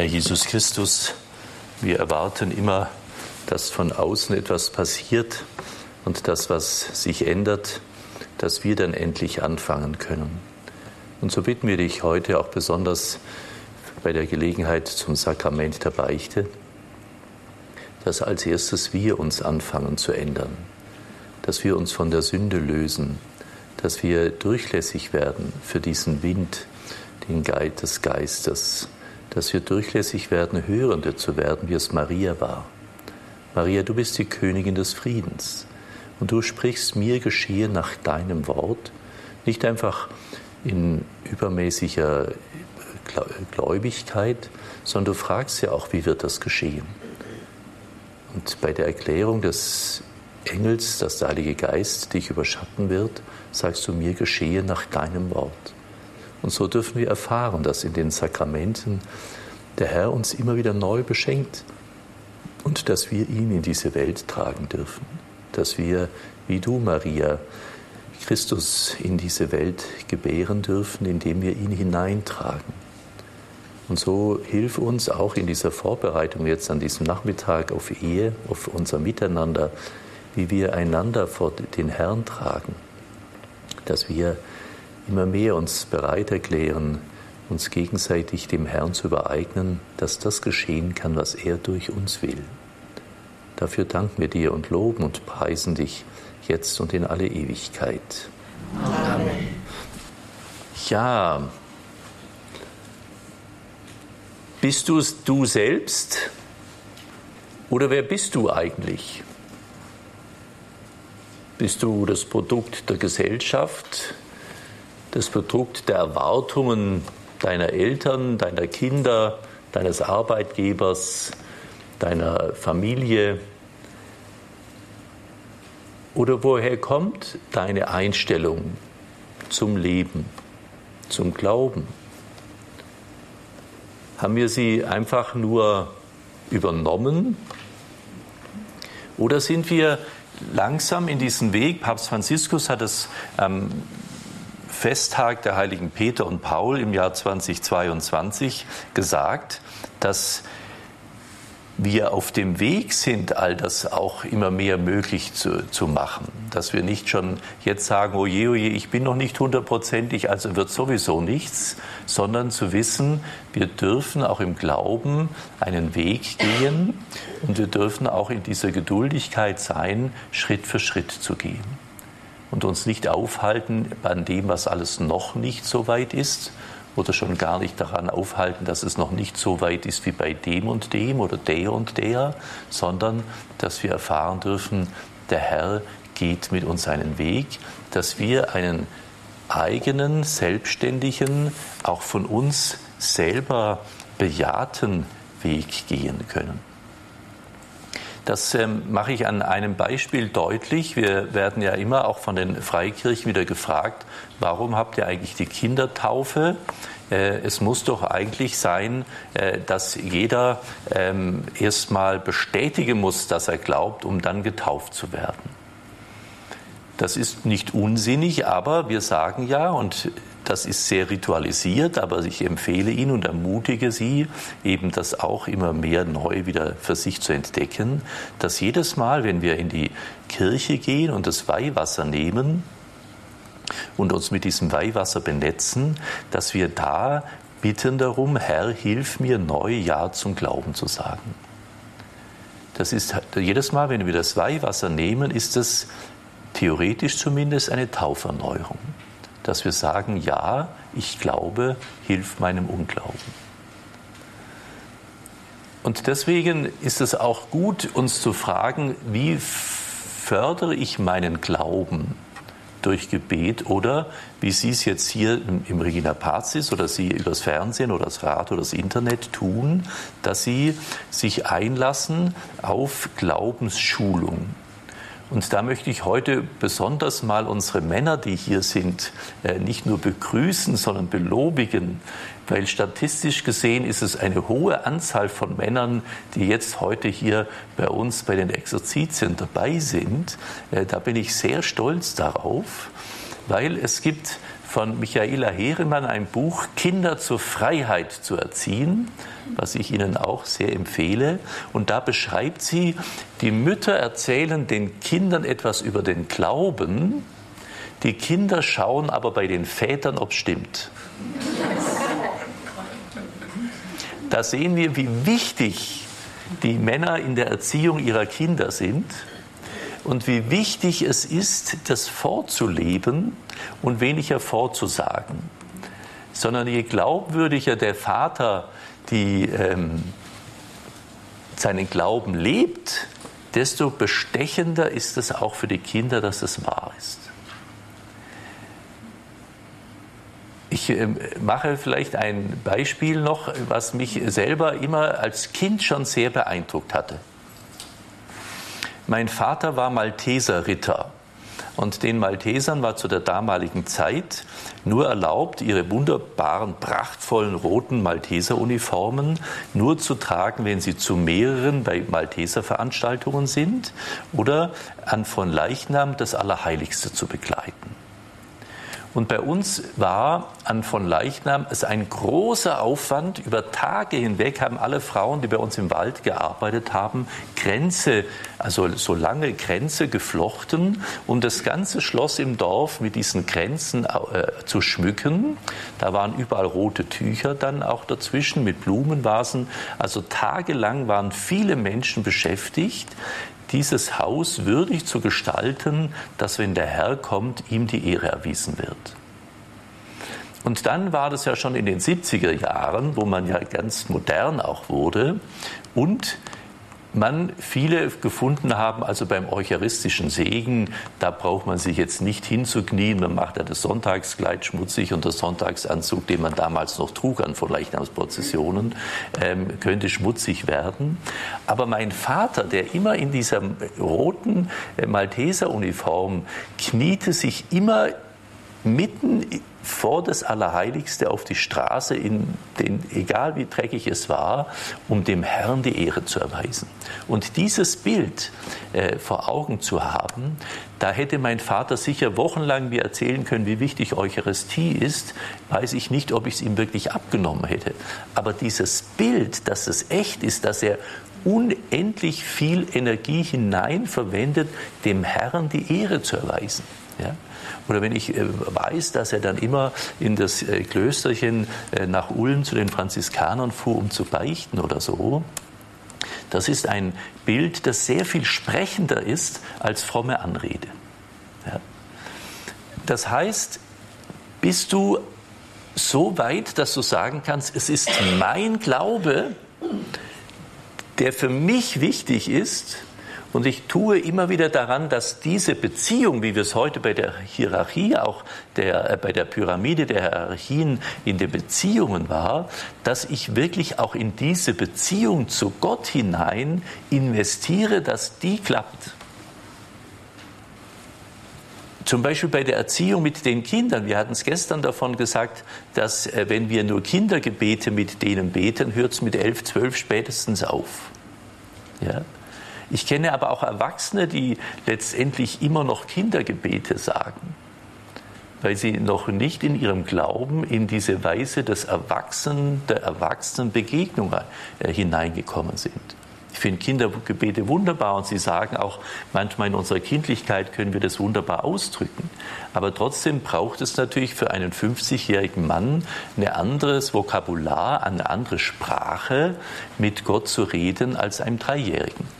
Herr Jesus Christus, wir erwarten immer, dass von außen etwas passiert und das, was sich ändert, dass wir dann endlich anfangen können. Und so bitten wir dich heute auch besonders bei der Gelegenheit zum Sakrament der Beichte, dass als erstes wir uns anfangen zu ändern, dass wir uns von der Sünde lösen, dass wir durchlässig werden für diesen Wind, den Geid des Geistes, dass wir durchlässig werden, Hörende zu werden, wie es Maria war. Maria, du bist die Königin des Friedens und du sprichst mir geschehe nach deinem Wort, nicht einfach in übermäßiger Gläubigkeit, sondern du fragst ja auch, wie wird das geschehen? Und bei der Erklärung des Engels, dass der Heilige Geist dich überschatten wird, sagst du mir geschehe nach deinem Wort. Und so dürfen wir erfahren, dass in den Sakramenten der Herr uns immer wieder neu beschenkt und dass wir ihn in diese Welt tragen dürfen, dass wir, wie du, Maria, Christus in diese Welt gebären dürfen, indem wir ihn hineintragen. Und so hilf uns auch in dieser Vorbereitung jetzt an diesem Nachmittag auf Ehe, auf unser Miteinander, wie wir einander vor den Herrn tragen, dass wir immer mehr uns bereit erklären, uns gegenseitig dem Herrn zu übereignen, dass das geschehen kann, was er durch uns will. Dafür danken wir dir und loben und preisen dich jetzt und in alle Ewigkeit. Amen. Ja, bist du es du selbst oder wer bist du eigentlich? Bist du das Produkt der Gesellschaft, das Produkt der Erwartungen deiner Eltern, deiner Kinder, deines Arbeitgebers, deiner Familie? Oder woher kommt deine Einstellung zum Leben, zum Glauben? Haben wir sie einfach nur übernommen? Oder sind wir langsam in diesen Weg? Papst Franziskus hat es ähm, Festtag der heiligen Peter und Paul im Jahr 2022 gesagt, dass wir auf dem Weg sind, all das auch immer mehr möglich zu, zu machen. Dass wir nicht schon jetzt sagen, oh je, oh ich bin noch nicht hundertprozentig, also wird sowieso nichts, sondern zu wissen, wir dürfen auch im Glauben einen Weg gehen und wir dürfen auch in dieser Geduldigkeit sein, Schritt für Schritt zu gehen und uns nicht aufhalten an dem, was alles noch nicht so weit ist oder schon gar nicht daran aufhalten, dass es noch nicht so weit ist wie bei dem und dem oder der und der, sondern dass wir erfahren dürfen, der Herr geht mit uns einen Weg, dass wir einen eigenen, selbstständigen, auch von uns selber bejahten Weg gehen können. Das ähm, mache ich an einem Beispiel deutlich. Wir werden ja immer auch von den Freikirchen wieder gefragt, warum habt ihr eigentlich die Kindertaufe? Äh, es muss doch eigentlich sein, äh, dass jeder ähm, erstmal bestätigen muss, dass er glaubt, um dann getauft zu werden. Das ist nicht unsinnig, aber wir sagen ja, und das ist sehr ritualisiert, aber ich empfehle Ihnen und ermutige Sie, eben das auch immer mehr neu wieder für sich zu entdecken, dass jedes Mal, wenn wir in die Kirche gehen und das Weihwasser nehmen und uns mit diesem Weihwasser benetzen, dass wir da bitten darum, Herr, hilf mir neu Ja zum Glauben zu sagen. Das ist jedes Mal, wenn wir das Weihwasser nehmen, ist es theoretisch zumindest eine Tauferneuerung dass wir sagen, ja, ich glaube, hilf meinem Unglauben. Und deswegen ist es auch gut, uns zu fragen, wie fördere ich meinen Glauben durch Gebet oder wie Sie es jetzt hier im Regina Pazis oder Sie übers Fernsehen oder das Radio oder das Internet tun, dass Sie sich einlassen auf Glaubensschulung. Und da möchte ich heute besonders mal unsere Männer, die hier sind, äh, nicht nur begrüßen, sondern belobigen, weil statistisch gesehen ist es eine hohe Anzahl von Männern, die jetzt heute hier bei uns bei den Exerzitien dabei sind. Äh, da bin ich sehr stolz darauf, weil es gibt von Michaela Heremann ein Buch Kinder zur Freiheit zu erziehen, was ich Ihnen auch sehr empfehle. Und da beschreibt sie, die Mütter erzählen den Kindern etwas über den Glauben, die Kinder schauen aber bei den Vätern, ob es stimmt. Da sehen wir, wie wichtig die Männer in der Erziehung ihrer Kinder sind und wie wichtig es ist, das vorzuleben und weniger vorzusagen. Sondern je glaubwürdiger der Vater die, ähm, seinen Glauben lebt, desto bestechender ist es auch für die Kinder, dass es wahr ist. Ich ähm, mache vielleicht ein Beispiel noch, was mich selber immer als Kind schon sehr beeindruckt hatte. Mein Vater war Malteserritter. Und den Maltesern war zu der damaligen Zeit nur erlaubt, ihre wunderbaren, prachtvollen roten Malteseruniformen nur zu tragen, wenn sie zu mehreren bei Malteserveranstaltungen sind oder an von Leichnam das Allerheiligste zu begleiten. Und bei uns war an von Leichnam es ein großer Aufwand. Über Tage hinweg haben alle Frauen, die bei uns im Wald gearbeitet haben, Grenze, also so lange Grenze geflochten, um das ganze Schloss im Dorf mit diesen Grenzen äh, zu schmücken. Da waren überall rote Tücher dann auch dazwischen mit Blumenvasen. Also tagelang waren viele Menschen beschäftigt, dieses Haus würdig zu gestalten, dass wenn der Herr kommt, ihm die Ehre erwiesen wird. Und dann war das ja schon in den 70er Jahren, wo man ja ganz modern auch wurde und man viele gefunden haben, also beim eucharistischen Segen, da braucht man sich jetzt nicht hinzuknien, man macht ja das Sonntagskleid schmutzig und der Sonntagsanzug, den man damals noch trug an von Leichnamsprozessionen, ähm, könnte schmutzig werden. Aber mein Vater, der immer in dieser roten äh, Malteseruniform kniete sich immer mitten vor das Allerheiligste auf die Straße, in den, egal wie dreckig es war, um dem Herrn die Ehre zu erweisen. Und dieses Bild äh, vor Augen zu haben, da hätte mein Vater sicher wochenlang mir erzählen können, wie wichtig Eucharistie ist, weiß ich nicht, ob ich es ihm wirklich abgenommen hätte. Aber dieses Bild, dass es echt ist, dass er unendlich viel Energie hinein verwendet, dem Herrn die Ehre zu erweisen. Ja? Oder wenn ich äh, weiß, dass er dann immer in das äh, Klösterchen äh, nach Ulm zu den Franziskanern fuhr, um zu beichten oder so. Das ist ein Bild, das sehr viel sprechender ist als fromme Anrede. Ja. Das heißt, bist du so weit, dass du sagen kannst, es ist mein Glaube, der für mich wichtig ist, und ich tue immer wieder daran, dass diese Beziehung, wie wir es heute bei der Hierarchie, auch der, äh, bei der Pyramide der Hierarchien in den Beziehungen war, dass ich wirklich auch in diese Beziehung zu Gott hinein investiere, dass die klappt. Zum Beispiel bei der Erziehung mit den Kindern. Wir hatten es gestern davon gesagt, dass äh, wenn wir nur Kindergebete mit denen beten, hört es mit elf, zwölf spätestens auf. Ja? Ich kenne aber auch Erwachsene, die letztendlich immer noch Kindergebete sagen, weil sie noch nicht in ihrem Glauben in diese Weise des Erwachsenen, der Erwachsenenbegegnung äh, hineingekommen sind. Ich finde Kindergebete wunderbar und Sie sagen auch, manchmal in unserer Kindlichkeit können wir das wunderbar ausdrücken. Aber trotzdem braucht es natürlich für einen 50-jährigen Mann ein anderes Vokabular, eine andere Sprache, mit Gott zu reden als einem Dreijährigen.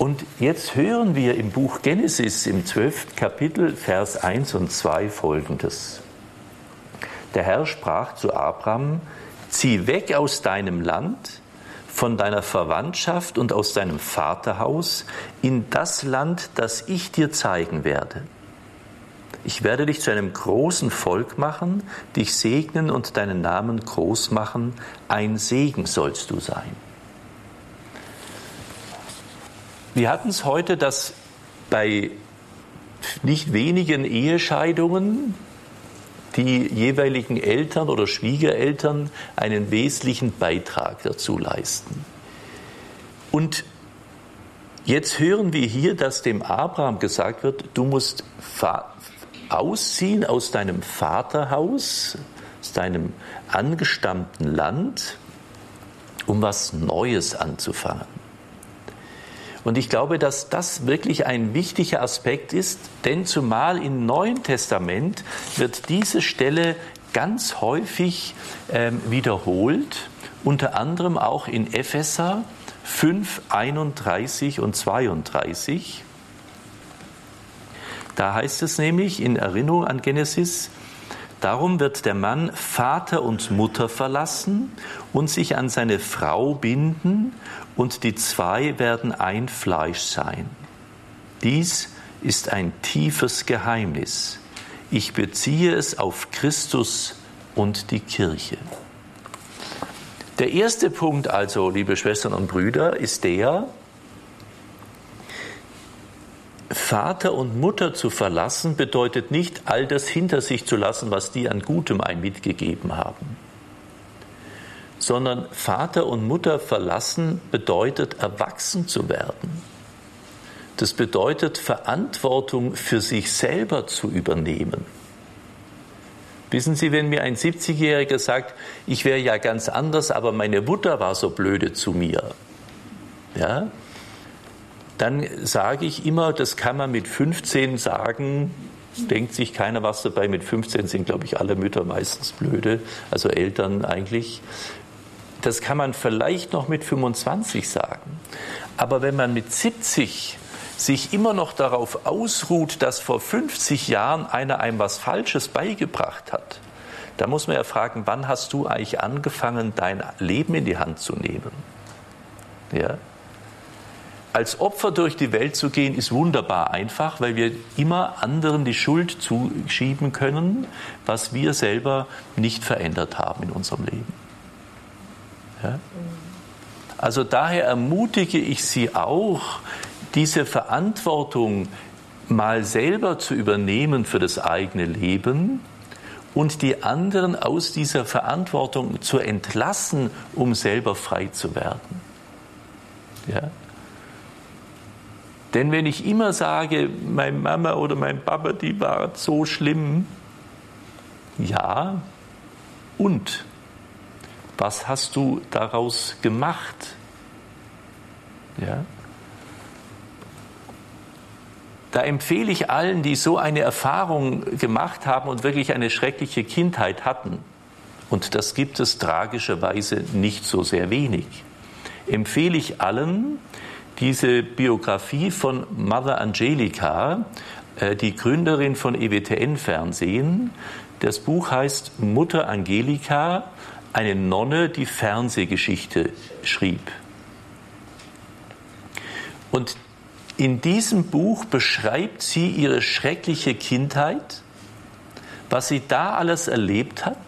Und jetzt hören wir im Buch Genesis im 12. Kapitel, Vers 1 und 2 folgendes. Der Herr sprach zu Abraham, zieh weg aus deinem Land, von deiner Verwandtschaft und aus deinem Vaterhaus in das Land, das ich dir zeigen werde. Ich werde dich zu einem großen Volk machen, dich segnen und deinen Namen groß machen. Ein Segen sollst du sein. Wir hatten es heute, dass bei nicht wenigen Ehescheidungen die jeweiligen Eltern oder Schwiegereltern einen wesentlichen Beitrag dazu leisten. Und Jetzt hören wir hier, dass dem Abraham gesagt wird, du musst ausziehen aus deinem Vaterhaus, aus deinem angestammten Land, um was Neues anzufangen. Und ich glaube, dass das wirklich ein wichtiger Aspekt ist, denn zumal im Neuen Testament wird diese Stelle ganz häufig ähm, wiederholt, unter anderem auch in Epheser 5, 31 und 32. Da heißt es nämlich in Erinnerung an Genesis, Darum wird der Mann Vater und Mutter verlassen und sich an seine Frau binden, und die zwei werden ein Fleisch sein. Dies ist ein tiefes Geheimnis. Ich beziehe es auf Christus und die Kirche. Der erste Punkt also, liebe Schwestern und Brüder, ist der, Vater und Mutter zu verlassen bedeutet nicht, all das hinter sich zu lassen, was die an Gutem ein mitgegeben haben, sondern Vater und Mutter verlassen bedeutet, erwachsen zu werden. Das bedeutet, Verantwortung für sich selber zu übernehmen. Wissen Sie, wenn mir ein 70-Jähriger sagt, ich wäre ja ganz anders, aber meine Mutter war so blöde zu mir, ja, dann sage ich immer, das kann man mit 15 sagen, denkt sich keiner was dabei. Mit 15 sind, glaube ich, alle Mütter meistens blöde, also Eltern eigentlich. Das kann man vielleicht noch mit 25 sagen. Aber wenn man mit 70 sich immer noch darauf ausruht, dass vor 50 Jahren einer einem was Falsches beigebracht hat, da muss man ja fragen, wann hast du eigentlich angefangen, dein Leben in die Hand zu nehmen? Ja? als Opfer durch die Welt zu gehen, ist wunderbar einfach, weil wir immer anderen die Schuld zuschieben können, was wir selber nicht verändert haben in unserem Leben. Ja? Also daher ermutige ich Sie auch, diese Verantwortung mal selber zu übernehmen für das eigene Leben und die anderen aus dieser Verantwortung zu entlassen, um selber frei zu werden. Ja? Denn wenn ich immer sage, meine Mama oder mein Papa, die war so schlimm, ja, und was hast du daraus gemacht? Ja? Da empfehle ich allen, die so eine Erfahrung gemacht haben und wirklich eine schreckliche Kindheit hatten, und das gibt es tragischerweise nicht so sehr wenig, empfehle ich allen, diese Biografie von Mother Angelica, äh, die Gründerin von EWTN Fernsehen. Das Buch heißt Mutter Angelika, eine Nonne, die Fernsehgeschichte schrieb. Und in diesem Buch beschreibt sie ihre schreckliche Kindheit, was sie da alles erlebt hat,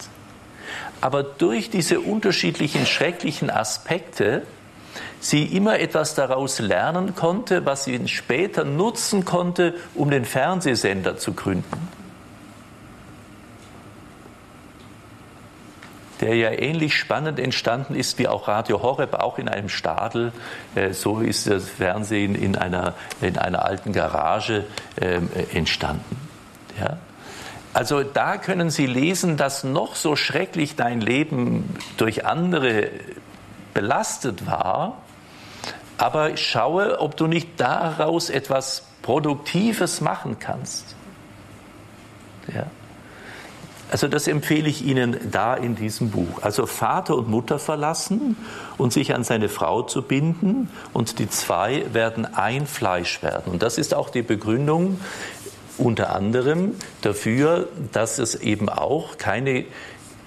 aber durch diese unterschiedlichen schrecklichen Aspekte sie immer etwas daraus lernen konnte, was sie später nutzen konnte, um den Fernsehsender zu gründen. Der ja ähnlich spannend entstanden ist wie auch Radio Horeb, auch in einem Stadel. Äh, so ist das Fernsehen in einer, in einer alten Garage ähm, entstanden. Ja? Also da können Sie lesen, dass noch so schrecklich dein Leben durch andere belastet war, aber schaue, ob du nicht daraus etwas Produktives machen kannst. Ja. Also das empfehle ich Ihnen da in diesem Buch. Also Vater und Mutter verlassen und sich an seine Frau zu binden und die zwei werden ein Fleisch werden. Und das ist auch die Begründung unter anderem dafür, dass es eben auch keine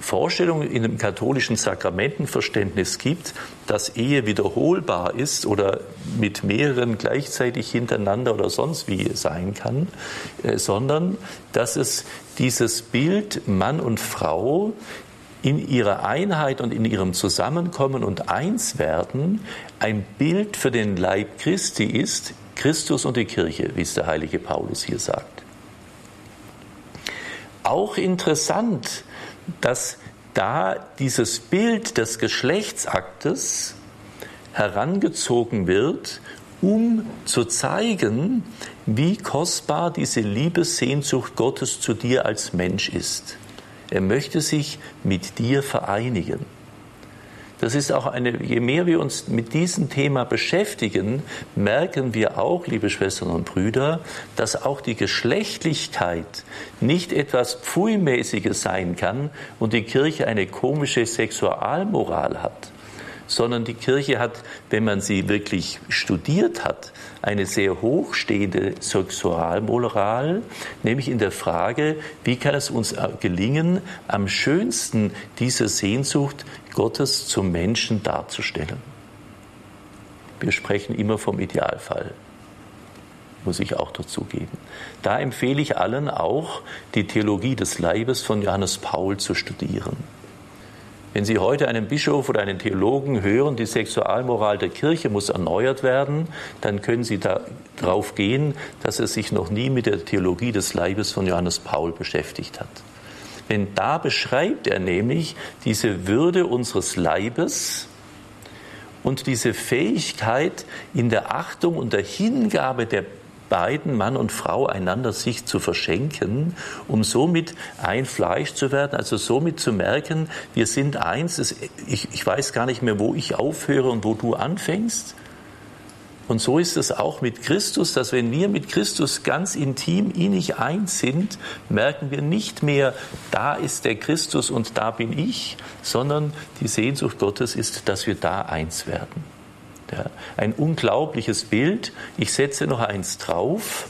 Vorstellung in dem katholischen Sakramentenverständnis gibt, dass Ehe wiederholbar ist oder mit mehreren gleichzeitig hintereinander oder sonst wie sein kann, äh, sondern dass es dieses Bild Mann und Frau in ihrer Einheit und in ihrem Zusammenkommen und Einswerden ein Bild für den Leib Christi ist, Christus und die Kirche, wie es der heilige Paulus hier sagt. Auch interessant, dass da dieses Bild des Geschlechtsaktes herangezogen wird, um zu zeigen, wie kostbar diese Liebessehnsucht Gottes zu dir als Mensch ist. Er möchte sich mit dir vereinigen. Das ist auch eine, je mehr wir uns mit diesem Thema beschäftigen, merken wir auch, liebe Schwestern und Brüder, dass auch die Geschlechtlichkeit nicht etwas Pfui-mäßiges sein kann und die Kirche eine komische Sexualmoral hat sondern die Kirche hat, wenn man sie wirklich studiert hat, eine sehr hochstehende Sexualmoral, nämlich in der Frage, wie kann es uns gelingen, am schönsten diese Sehnsucht Gottes zum Menschen darzustellen. Wir sprechen immer vom Idealfall, muss ich auch dazugeben. Da empfehle ich allen auch, die Theologie des Leibes von Johannes Paul zu studieren. Wenn Sie heute einen Bischof oder einen Theologen hören, die Sexualmoral der Kirche muss erneuert werden, dann können Sie darauf gehen, dass er sich noch nie mit der Theologie des Leibes von Johannes Paul beschäftigt hat. Denn da beschreibt er nämlich diese Würde unseres Leibes und diese Fähigkeit in der Achtung und der Hingabe der beiden, Mann und Frau, einander sich zu verschenken, um somit ein Fleisch zu werden, also somit zu merken, wir sind eins, ich, weiß gar nicht mehr, wo ich aufhöre und wo du anfängst. Und so ist es auch mit Christus, dass wenn wir mit Christus ganz intim innig eins sind, merken wir nicht mehr, da ist der Christus und da bin ich, sondern die Sehnsucht Gottes ist, dass wir da eins werden. Ja, ein unglaubliches Bild. Ich setze noch eins drauf.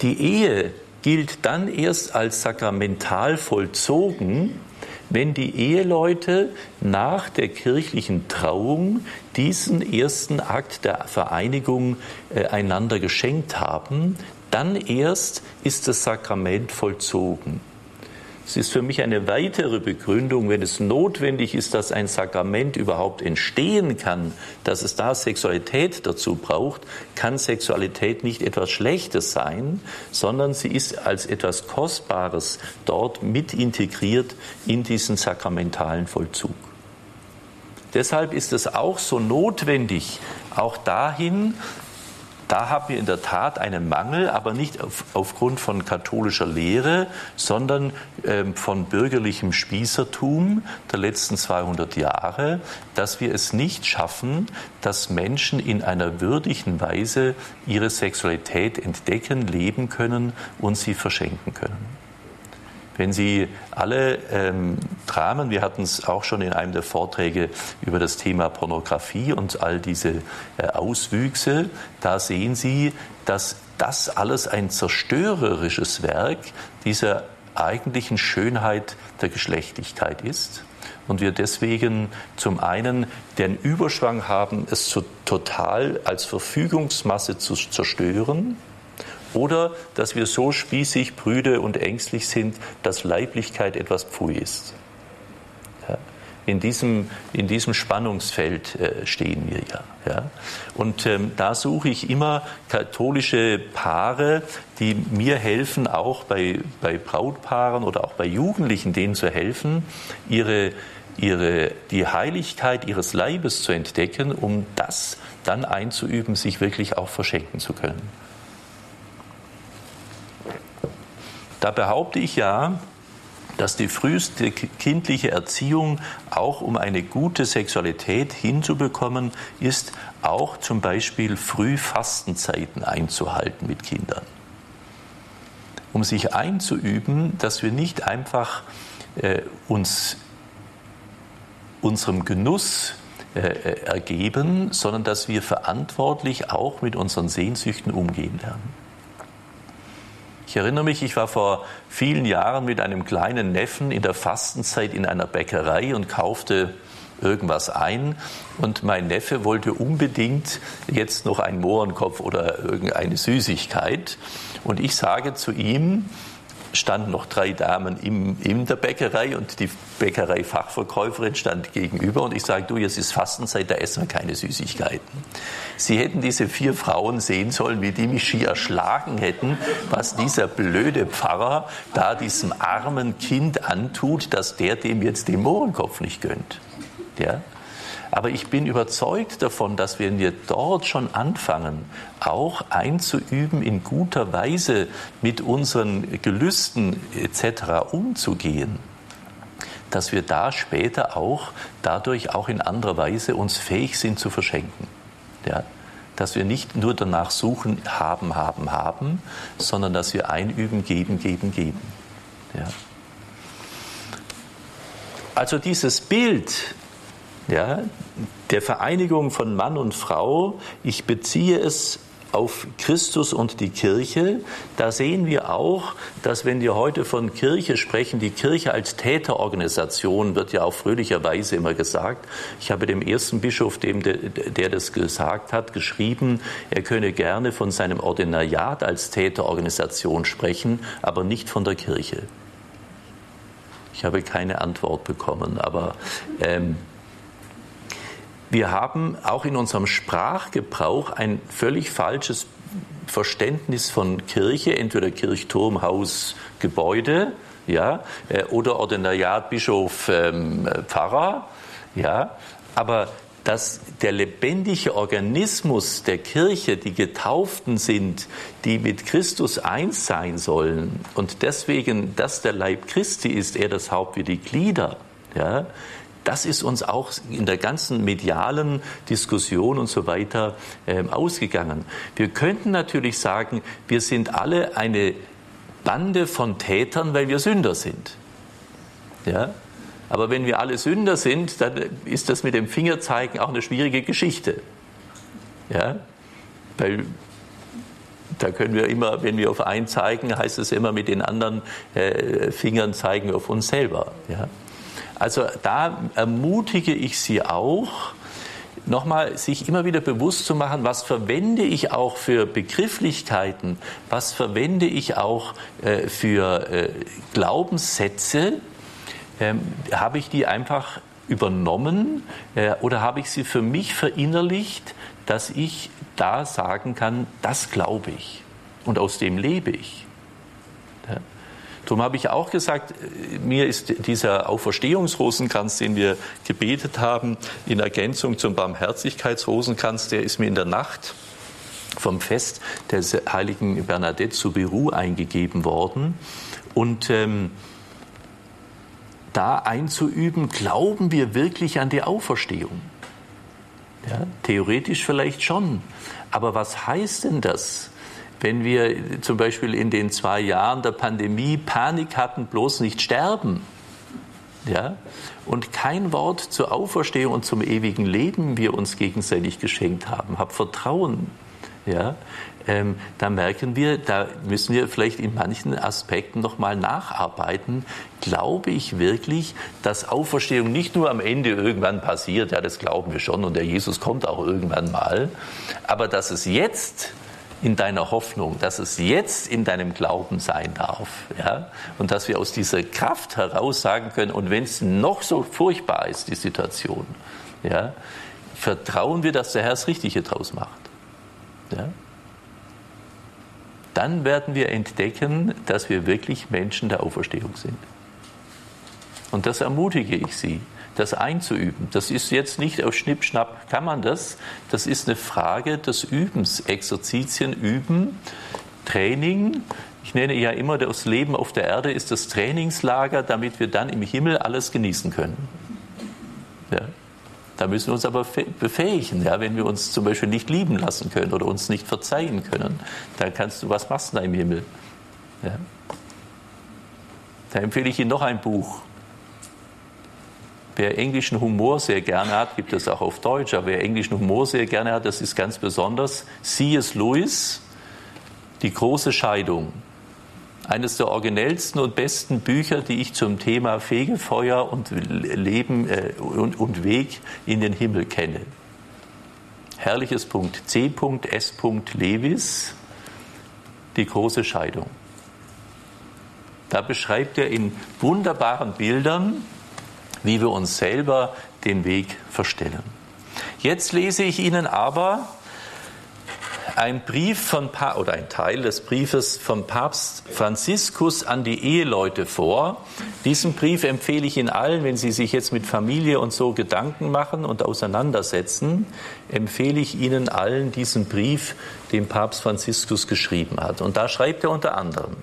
Die Ehe gilt dann erst als sakramental vollzogen, wenn die Eheleute nach der kirchlichen Trauung diesen ersten Akt der Vereinigung äh, einander geschenkt haben, dann erst ist das Sakrament vollzogen. Es ist für mich eine weitere Begründung, wenn es notwendig ist, dass ein Sakrament überhaupt entstehen kann, dass es da Sexualität dazu braucht, kann Sexualität nicht etwas Schlechtes sein, sondern sie ist als etwas Kostbares dort mit integriert in diesen sakramentalen Vollzug. Deshalb ist es auch so notwendig, auch dahin da haben wir in der Tat einen Mangel, aber nicht auf, aufgrund von katholischer Lehre, sondern ähm, von bürgerlichem Spießertum der letzten 200 Jahre, dass wir es nicht schaffen, dass Menschen in einer würdigen Weise ihre Sexualität entdecken, leben können und sie verschenken können. Wenn Sie alle ähm, Dramen, wir hatten es auch schon in einem der Vorträge über das Thema Pornografie und all diese äh, Auswüchse, da sehen Sie, dass das alles ein zerstörerisches Werk dieser eigentlichen Schönheit der Geschlechtlichkeit ist. Und wir deswegen zum einen den Überschwang haben, es total als Verfügungsmasse zu zerstören oder dass wir so spießig, brüde und ängstlich sind, dass Leiblichkeit etwas Pfui ist. Ja, in, diesem, in diesem Spannungsfeld äh, stehen wir ja. ja. Und ähm, da suche ich immer katholische Paare, die mir helfen, auch bei, bei Brautpaaren oder auch bei Jugendlichen, denen zu helfen, ihre, ihre, die Heiligkeit ihres Leibes zu entdecken, um das dann einzuüben, sich wirklich auch verschenken zu können. Da behaupte ich ja, dass die früheste kindliche Erziehung auch um eine gute Sexualität hinzubekommen ist, auch zum Beispiel früh Fastenzeiten einzuhalten mit Kindern. Um sich einzuüben, dass wir nicht einfach äh, uns unserem Genuss äh, äh ergeben, sondern dass wir verantwortlich auch mit unseren Sehnsüchten umgehen lernen. Ich erinnere mich, ich war vor vielen Jahren mit einem kleinen Neffen in der Fastenzeit in einer Bäckerei und kaufte irgendwas ein. Und mein Neffe wollte unbedingt jetzt noch einen Mohrenkopf oder irgendeine Süßigkeit. Und ich sage zu ihm, standen noch drei Damen im, in der Bäckerei und die Bäckereifachverkäuferin stand gegenüber und ich sage, du, jetzt ist Fastenzeit, da essen wir keine Süßigkeiten. Sie hätten diese vier Frauen sehen sollen, wie die mich schier erschlagen hätten, was dieser blöde Pfarrer da diesem armen Kind antut, dass der dem jetzt den Mohrenkopf nicht gönnt. Ja? Aber ich bin überzeugt davon, dass wenn wir dort schon anfangen, auch einzuüben, in guter Weise mit unseren Gelüsten etc. umzugehen, dass wir da später auch dadurch auch in anderer Weise uns fähig sind zu verschenken. Ja? Dass wir nicht nur danach suchen, haben, haben, haben, sondern dass wir einüben, geben, geben, geben. Ja? Also dieses Bild ja, der Vereinigung von Mann und Frau, ich beziehe es auf Christus und die Kirche, da sehen wir auch, dass wenn wir heute von Kirche sprechen, die Kirche als Täterorganisation wird ja auch fröhlicherweise immer gesagt. Ich habe dem ersten Bischof, dem, der das gesagt hat, geschrieben, er könne gerne von seinem Ordinariat als Täterorganisation sprechen, aber nicht von der Kirche. Ich habe keine Antwort bekommen, aber ähm, wir haben auch in unserem Sprachgebrauch ein völlig falsches Verständnis von Kirche, entweder Kirchturm, Haus, Gebäude, ja, äh, oder Ordinariat, Bischof, ähm, Pfarrer, ja, aber dass der lebendige Organismus der Kirche, die Getauften sind, die mit Christus eins sein sollen und deswegen, dass der Leib Christi ist, er das Haupt wie die Glieder, ja, das ist uns auch in der ganzen medialen Diskussion und so weiter äh, ausgegangen. Wir könnten natürlich sagen, wir sind alle eine Bande von Tätern, weil wir Sünder sind. Ja? Aber wenn wir alle Sünder sind, dann ist das mit dem Fingerzeigen auch eine schwierige Geschichte. Ja? Weil da können wir immer, wenn wir auf einen zeigen, heißt es immer mit den anderen äh, Fingern zeigen wir auf uns selber. Ja? Also da ermutige ich Sie auch, nochmal sich immer wieder bewusst zu machen, was verwende ich auch für Begrifflichkeiten, was verwende ich auch äh, für äh, Glaubenssätze, ähm, habe ich die einfach übernommen äh, oder habe ich sie für mich verinnerlicht, dass ich da sagen kann, das glaube ich und aus dem lebe ich. Darum habe ich auch gesagt, mir ist dieser Auferstehungsrosenkranz, den wir gebetet haben, in Ergänzung zum Barmherzigkeitsrosenkranz, der ist mir in der Nacht vom Fest der heiligen Bernadette zu Beru eingegeben worden. Und ähm, da einzuüben, glauben wir wirklich an die Auferstehung? Ja, theoretisch vielleicht schon. Aber was heißt denn das? Wenn wir zum Beispiel in den zwei Jahren der Pandemie Panik hatten, bloß nicht sterben, ja, und kein Wort zur Auferstehung und zum ewigen Leben wir uns gegenseitig geschenkt haben, hab Vertrauen, ja, ähm, da merken wir, da müssen wir vielleicht in manchen Aspekten nochmal nacharbeiten. Glaube ich wirklich, dass Auferstehung nicht nur am Ende irgendwann passiert, ja, das glauben wir schon und der Jesus kommt auch irgendwann mal, aber dass es jetzt in deiner Hoffnung, dass es jetzt in deinem Glauben sein darf. Ja? Und dass wir aus dieser Kraft heraus sagen können, und wenn es noch so furchtbar ist, die Situation, ja, vertrauen wir, dass der Herr das Richtige draus macht. Ja? Dann werden wir entdecken, dass wir wirklich Menschen der Auferstehung sind. Und das ermutige ich Sie das einzuüben. Das ist jetzt nicht auf Schnippschnapp, kann man das. Das ist eine Frage des Übens. Exerzitien üben, Training. Ich nenne ja immer, das Leben auf der Erde ist das Trainingslager, damit wir dann im Himmel alles genießen können. Ja. Da müssen wir uns aber befähigen, ja, wenn wir uns zum Beispiel nicht lieben lassen können oder uns nicht verzeihen können. Dann kannst du, was machst du da im Himmel? Ja. Da empfehle ich Ihnen noch ein Buch. Wer englischen Humor sehr gerne hat, gibt es auch auf Deutsch, aber wer englischen Humor sehr gerne hat, das ist ganz besonders C.S. Lewis, Die große Scheidung. Eines der originellsten und besten Bücher, die ich zum Thema Fegefeuer und Leben äh, und, und Weg in den Himmel kenne. Herrliches Punkt. C.S. Lewis, Die große Scheidung. Da beschreibt er in wunderbaren Bildern, wie wir uns selber den Weg verstellen. Jetzt lese ich Ihnen aber ein Brief von pa oder ein Teil des Briefes von Papst Franziskus an die Eheleute vor. Diesen Brief empfehle ich Ihnen allen, wenn Sie sich jetzt mit Familie und so Gedanken machen und auseinandersetzen, empfehle ich Ihnen allen diesen Brief, den Papst Franziskus geschrieben hat. Und da schreibt er unter anderem,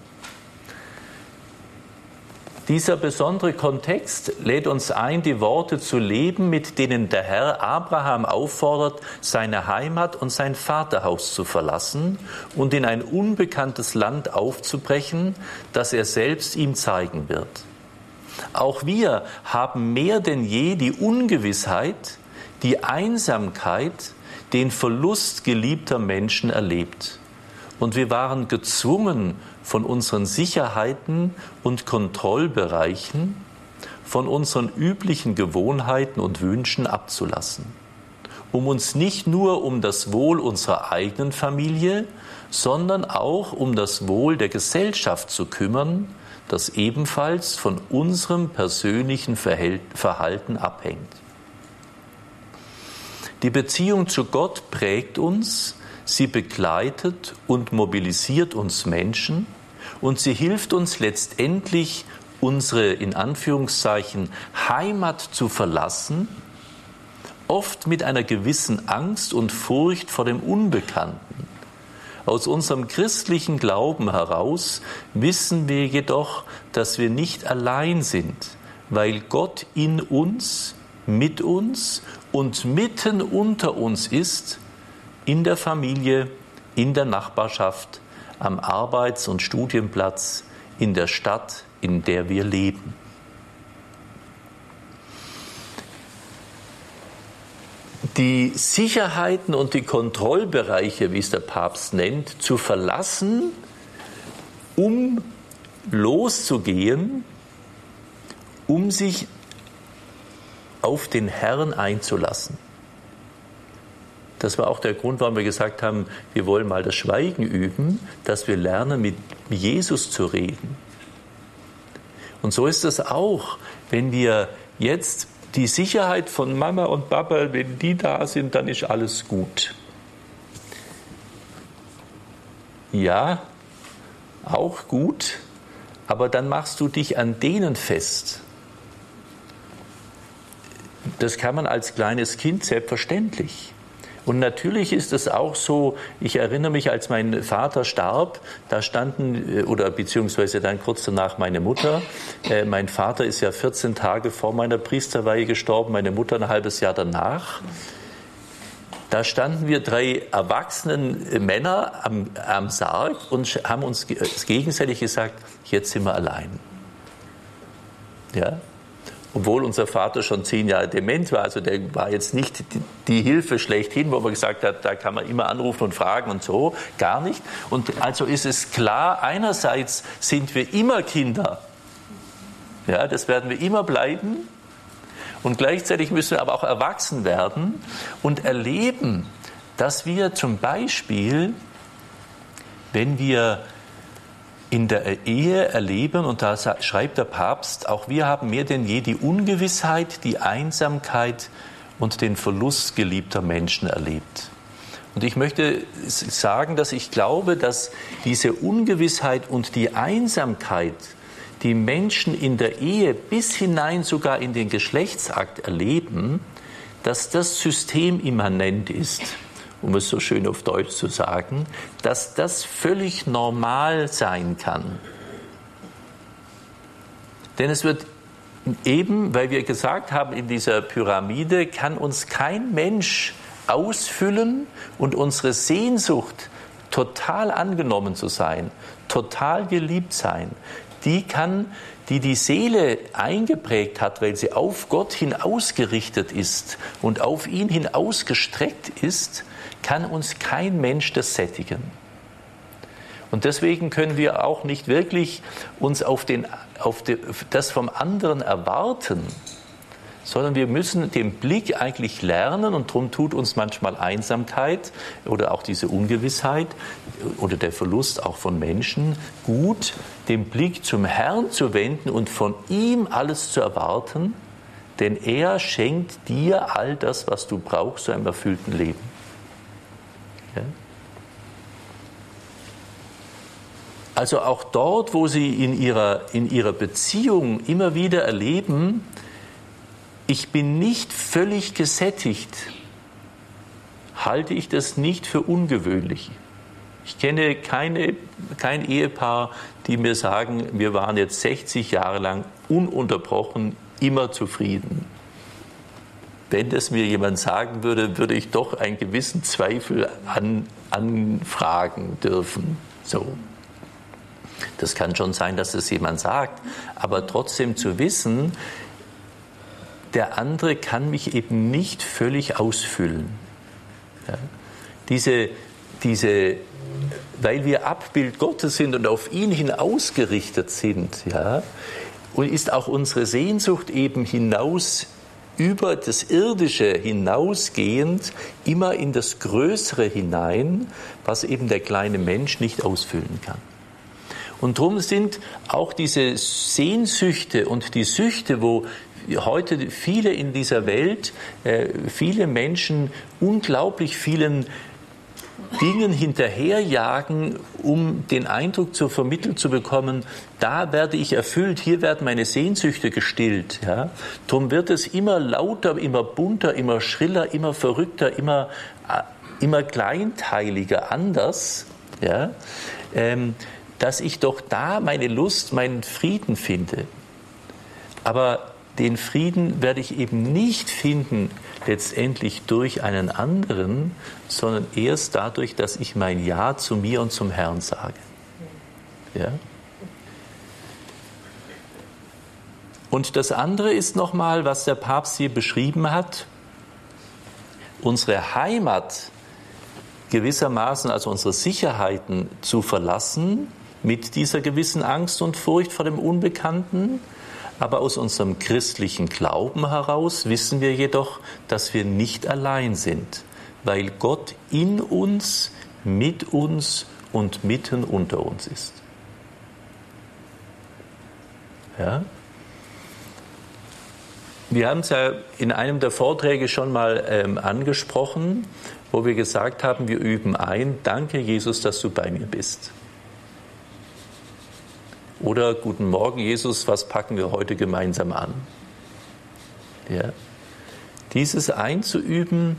dieser besondere Kontext lädt uns ein, die Worte zu leben, mit denen der Herr Abraham auffordert, seine Heimat und sein Vaterhaus zu verlassen und in ein unbekanntes Land aufzubrechen, das er selbst ihm zeigen wird. Auch wir haben mehr denn je die Ungewissheit, die Einsamkeit, den Verlust geliebter Menschen erlebt. Und wir waren gezwungen, von unseren Sicherheiten und Kontrollbereichen, von unseren üblichen Gewohnheiten und Wünschen abzulassen, um uns nicht nur um das Wohl unserer eigenen Familie, sondern auch um das Wohl der Gesellschaft zu kümmern, das ebenfalls von unserem persönlichen Verhalten abhängt. Die Beziehung zu Gott prägt uns, Sie begleitet und mobilisiert uns Menschen und sie hilft uns letztendlich, unsere in Anführungszeichen Heimat zu verlassen, oft mit einer gewissen Angst und Furcht vor dem Unbekannten. Aus unserem christlichen Glauben heraus wissen wir jedoch, dass wir nicht allein sind, weil Gott in uns, mit uns und mitten unter uns ist in der Familie, in der Nachbarschaft, am Arbeits- und Studienplatz, in der Stadt, in der wir leben. Die Sicherheiten und die Kontrollbereiche, wie es der Papst nennt, zu verlassen, um loszugehen, um sich auf den Herrn einzulassen. Das war auch der Grund, warum wir gesagt haben, wir wollen mal das Schweigen üben, dass wir lernen, mit Jesus zu reden. Und so ist es auch, wenn wir jetzt die Sicherheit von Mama und Papa, wenn die da sind, dann ist alles gut. Ja, auch gut, aber dann machst du dich an denen fest. Das kann man als kleines Kind selbstverständlich. Und natürlich ist es auch so, ich erinnere mich, als mein Vater starb, da standen, äh, oder beziehungsweise dann kurz danach meine Mutter. Äh, mein Vater ist ja 14 Tage vor meiner Priesterweihe gestorben, meine Mutter ein halbes Jahr danach. Da standen wir drei erwachsenen Männer am, am Sarg und haben uns gegenseitig gesagt, jetzt sind wir allein. Ja, obwohl unser Vater schon zehn Jahre dement war. Also der war jetzt nicht die, Hilfe schlechthin, wo man gesagt hat, da kann man immer anrufen und fragen und so, gar nicht. Und also ist es klar, einerseits sind wir immer Kinder, ja, das werden wir immer bleiben. Und gleichzeitig müssen wir aber auch erwachsen werden und erleben, dass wir zum Beispiel, wenn wir in der Ehe erleben, und da schreibt der Papst, auch wir haben mehr denn je die Ungewissheit, die Einsamkeit und den Verlust geliebter Menschen erlebt. Und ich möchte sagen, dass ich glaube, dass diese Ungewissheit und die Einsamkeit, die Menschen in der Ehe bis hinein sogar in den Geschlechtsakt erleben, dass das systemimmanent ist um es so schön auf Deutsch zu sagen, dass das völlig normal sein kann. Denn es wird eben, weil wir gesagt haben, in dieser Pyramide kann uns kein Mensch ausfüllen und unsere Sehnsucht, total angenommen zu sein, total geliebt sein, die kann, die die Seele eingeprägt hat, weil sie auf Gott hin ausgerichtet ist und auf ihn hin ausgestreckt ist, kann uns kein Mensch das sättigen. Und deswegen können wir auch nicht wirklich uns auf, den, auf das vom anderen erwarten, sondern wir müssen den Blick eigentlich lernen und darum tut uns manchmal Einsamkeit oder auch diese Ungewissheit oder der Verlust auch von Menschen gut, den Blick zum Herrn zu wenden und von ihm alles zu erwarten, denn er schenkt dir all das, was du brauchst zu einem erfüllten Leben. Also auch dort, wo sie in ihrer, in ihrer Beziehung immer wieder erleben, ich bin nicht völlig gesättigt, halte ich das nicht für ungewöhnlich. Ich kenne keine, kein Ehepaar, die mir sagen, wir waren jetzt 60 Jahre lang ununterbrochen immer zufrieden. Wenn das mir jemand sagen würde, würde ich doch einen gewissen Zweifel an, anfragen dürfen. So. Das kann schon sein, dass es jemand sagt, aber trotzdem zu wissen, der andere kann mich eben nicht völlig ausfüllen. Ja? Diese, diese, weil wir Abbild Gottes sind und auf ihn hin ausgerichtet sind, ja, und ist auch unsere Sehnsucht eben hinaus über das Irdische hinausgehend immer in das Größere hinein, was eben der kleine Mensch nicht ausfüllen kann. Und darum sind auch diese Sehnsüchte und die Süchte, wo heute viele in dieser Welt, äh, viele Menschen unglaublich vielen Dingen hinterherjagen, um den Eindruck zu vermitteln zu bekommen, da werde ich erfüllt, hier werden meine Sehnsüchte gestillt. Ja? Darum wird es immer lauter, immer bunter, immer schriller, immer verrückter, immer, äh, immer kleinteiliger, anders, ja? Ähm, dass ich doch da meine Lust, meinen Frieden finde. Aber den Frieden werde ich eben nicht finden letztendlich durch einen anderen, sondern erst dadurch, dass ich mein Ja zu mir und zum Herrn sage. Ja? Und das andere ist nochmal, was der Papst hier beschrieben hat, unsere Heimat gewissermaßen, also unsere Sicherheiten zu verlassen mit dieser gewissen Angst und Furcht vor dem Unbekannten aber aus unserem christlichen Glauben heraus wissen wir jedoch, dass wir nicht allein sind, weil Gott in uns, mit uns und mitten unter uns ist. Ja? Wir haben es ja in einem der Vorträge schon mal ähm, angesprochen, wo wir gesagt haben, wir üben ein, danke Jesus, dass du bei mir bist. Oder Guten Morgen, Jesus, was packen wir heute gemeinsam an? Ja. Dieses einzuüben,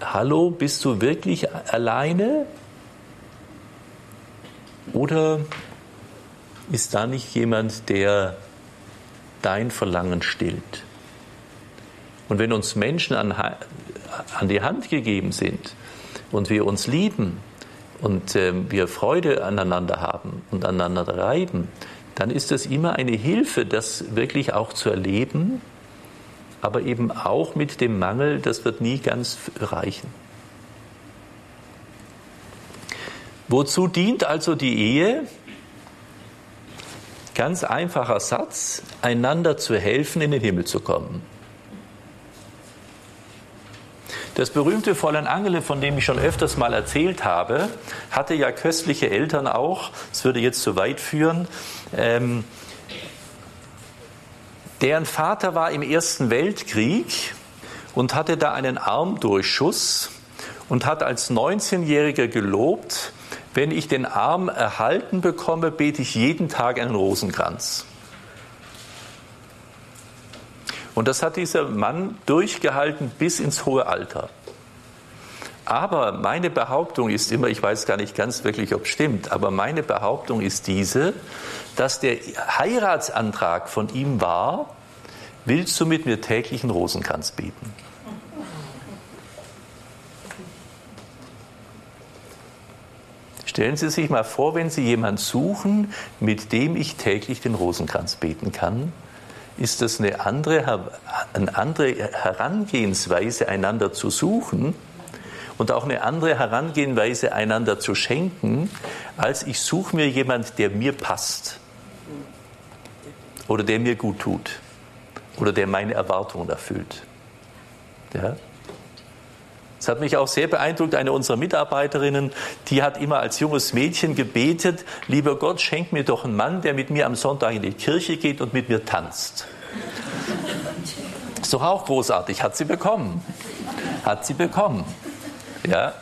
hallo, bist du wirklich alleine? Oder ist da nicht jemand, der dein Verlangen stillt? Und wenn uns Menschen an, an die Hand gegeben sind und wir uns lieben, und äh, wir Freude aneinander haben und aneinander reiben, dann ist das immer eine Hilfe, das wirklich auch zu erleben, aber eben auch mit dem Mangel, das wird nie ganz reichen. Wozu dient also die Ehe? Ganz einfacher Satz, einander zu helfen, in den Himmel zu kommen. Das berühmte Fräulein Angele, von dem ich schon öfters mal erzählt habe, hatte ja köstliche Eltern auch. Das würde jetzt zu weit führen. Ähm, deren Vater war im Ersten Weltkrieg und hatte da einen Armdurchschuss und hat als 19-Jähriger gelobt, wenn ich den Arm erhalten bekomme, bete ich jeden Tag einen Rosenkranz. Und das hat dieser Mann durchgehalten bis ins hohe Alter. Aber meine Behauptung ist immer, ich weiß gar nicht ganz wirklich, ob es stimmt, aber meine Behauptung ist diese, dass der Heiratsantrag von ihm war, willst du mit mir täglich einen Rosenkranz beten? Stellen Sie sich mal vor, wenn Sie jemanden suchen, mit dem ich täglich den Rosenkranz beten kann ist das eine andere, eine andere Herangehensweise, einander zu suchen und auch eine andere Herangehensweise, einander zu schenken, als ich suche mir jemand, der mir passt oder der mir gut tut oder der meine Erwartungen erfüllt. Ja? Das hat mich auch sehr beeindruckt. Eine unserer Mitarbeiterinnen, die hat immer als junges Mädchen gebetet, lieber Gott, schenk mir doch einen Mann, der mit mir am Sonntag in die Kirche geht und mit mir tanzt. Ist doch auch großartig. Hat sie bekommen. Hat sie bekommen. Ja.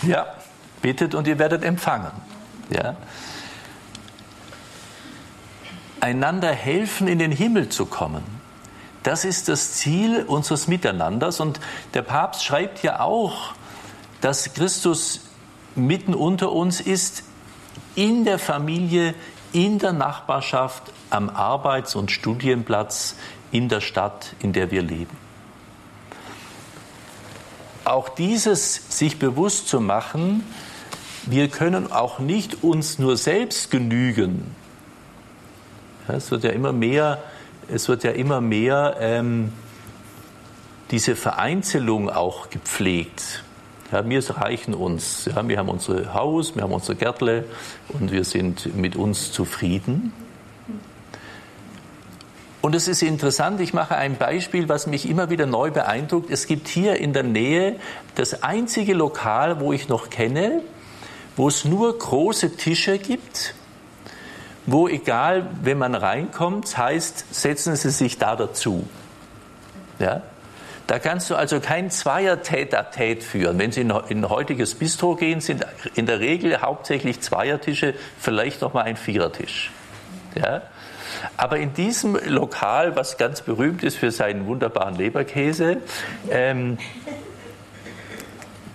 Ja. bittet und ihr werdet empfangen. Ja? Einander helfen, in den Himmel zu kommen. Das ist das Ziel unseres Miteinanders. Und der Papst schreibt ja auch, dass Christus mitten unter uns ist, in der Familie, in der Nachbarschaft, am Arbeits- und Studienplatz, in der Stadt, in der wir leben. Auch dieses sich bewusst zu machen, wir können auch nicht uns nur selbst genügen. Es wird ja immer mehr, es wird ja immer mehr ähm, diese Vereinzelung auch gepflegt. Ja, wir reichen uns. Ja, wir haben unser Haus, wir haben unser Gärtle und wir sind mit uns zufrieden. Und es ist interessant, ich mache ein Beispiel, was mich immer wieder neu beeindruckt. Es gibt hier in der Nähe das einzige Lokal, wo ich noch kenne, wo es nur große Tische gibt, wo egal, wenn man reinkommt, heißt, setzen Sie sich da dazu. Ja? Da kannst du also kein Zweier-Tät-a-Tät führen. Wenn Sie in ein heutiges Bistro gehen, sind in der Regel hauptsächlich Zweiertische, vielleicht noch mal ein Vierertisch. Ja? Aber in diesem Lokal, was ganz berühmt ist für seinen wunderbaren Leberkäse, ähm,